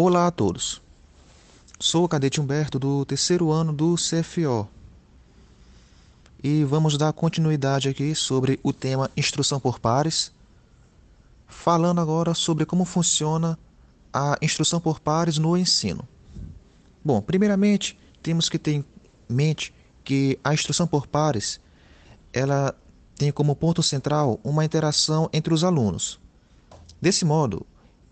Olá a todos. Sou o cadete Humberto do terceiro ano do CFO. E vamos dar continuidade aqui sobre o tema instrução por pares, falando agora sobre como funciona a instrução por pares no ensino. Bom, primeiramente, temos que ter em mente que a instrução por pares, ela tem como ponto central uma interação entre os alunos. Desse modo,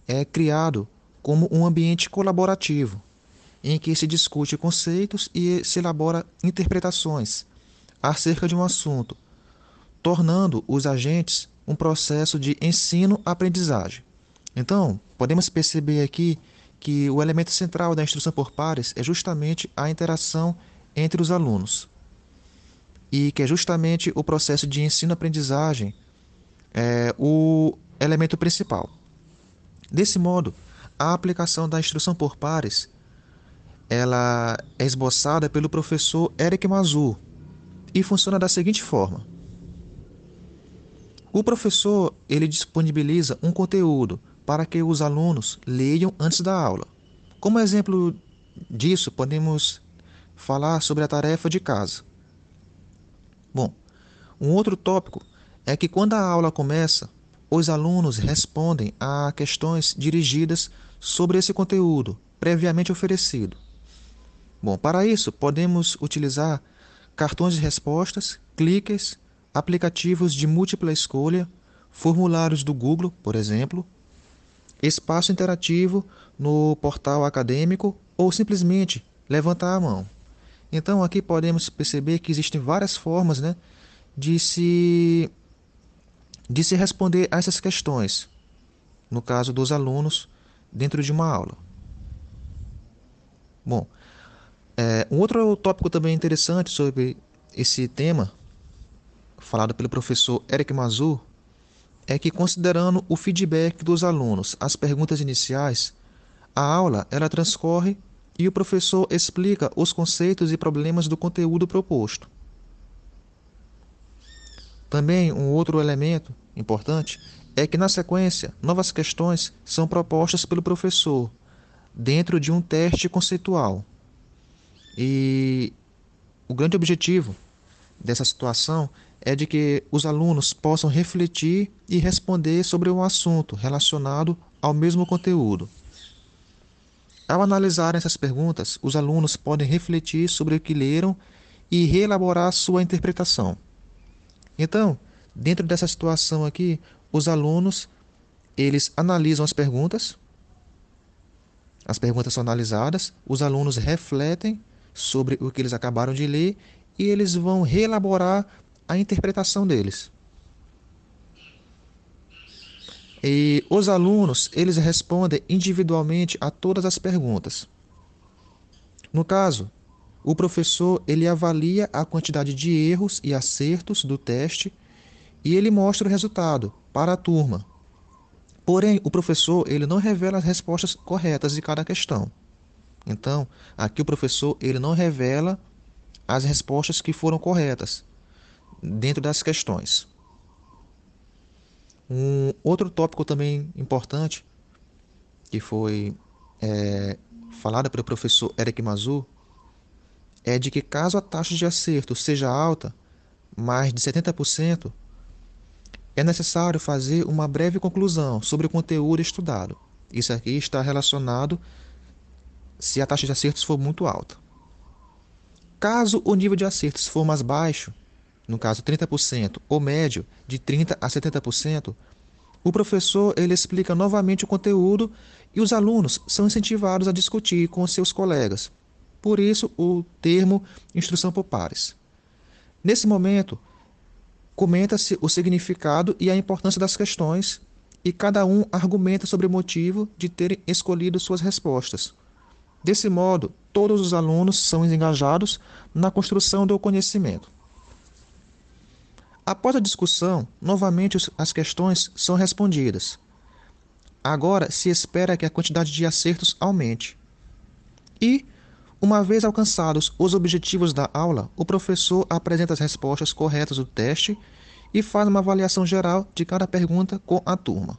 é criado como um ambiente colaborativo, em que se discute conceitos e se elabora interpretações acerca de um assunto, tornando os agentes um processo de ensino-aprendizagem. Então, podemos perceber aqui que o elemento central da instrução por pares é justamente a interação entre os alunos. E que é justamente o processo de ensino-aprendizagem é, o elemento principal. Desse modo, a aplicação da instrução por pares ela é esboçada pelo professor Eric Mazur e funciona da seguinte forma: o professor ele disponibiliza um conteúdo para que os alunos leiam antes da aula. Como exemplo disso, podemos falar sobre a tarefa de casa. Bom, um outro tópico é que quando a aula começa, os alunos respondem a questões dirigidas sobre esse conteúdo previamente oferecido. Bom, para isso, podemos utilizar cartões de respostas, cliques, aplicativos de múltipla escolha, formulários do Google, por exemplo, espaço interativo no portal acadêmico ou simplesmente levantar a mão. Então, aqui podemos perceber que existem várias formas né, de, se, de se responder a essas questões, no caso dos alunos dentro de uma aula. Bom, é, um outro tópico também interessante sobre esse tema, falado pelo professor Eric Mazur, é que considerando o feedback dos alunos, as perguntas iniciais, a aula ela transcorre e o professor explica os conceitos e problemas do conteúdo proposto. Também um outro elemento importante é que, na sequência, novas questões são propostas pelo professor dentro de um teste conceitual. E o grande objetivo dessa situação é de que os alunos possam refletir e responder sobre um assunto relacionado ao mesmo conteúdo. Ao analisar essas perguntas, os alunos podem refletir sobre o que leram e reelaborar sua interpretação. Então, dentro dessa situação aqui, os alunos eles analisam as perguntas, as perguntas são analisadas, os alunos refletem sobre o que eles acabaram de ler e eles vão reelaborar a interpretação deles. E os alunos, eles respondem individualmente a todas as perguntas. No caso, o professor, ele avalia a quantidade de erros e acertos do teste e ele mostra o resultado para a turma. Porém, o professor ele não revela as respostas corretas de cada questão. Então, aqui o professor ele não revela as respostas que foram corretas dentro das questões. Um outro tópico também importante que foi é, falado pelo professor Eric Mazur é de que caso a taxa de acerto seja alta, mais de 70%, é necessário fazer uma breve conclusão sobre o conteúdo estudado. Isso aqui está relacionado se a taxa de acertos for muito alta. Caso o nível de acertos for mais baixo, no caso 30%, ou médio, de 30% a 70%, o professor ele explica novamente o conteúdo e os alunos são incentivados a discutir com seus colegas. Por isso, o termo instrução por pares. Nesse momento, Comenta-se o significado e a importância das questões, e cada um argumenta sobre o motivo de terem escolhido suas respostas. Desse modo, todos os alunos são engajados na construção do conhecimento. Após a discussão, novamente as questões são respondidas. Agora se espera que a quantidade de acertos aumente. E, uma vez alcançados os objetivos da aula, o professor apresenta as respostas corretas do teste e faz uma avaliação geral de cada pergunta com a turma.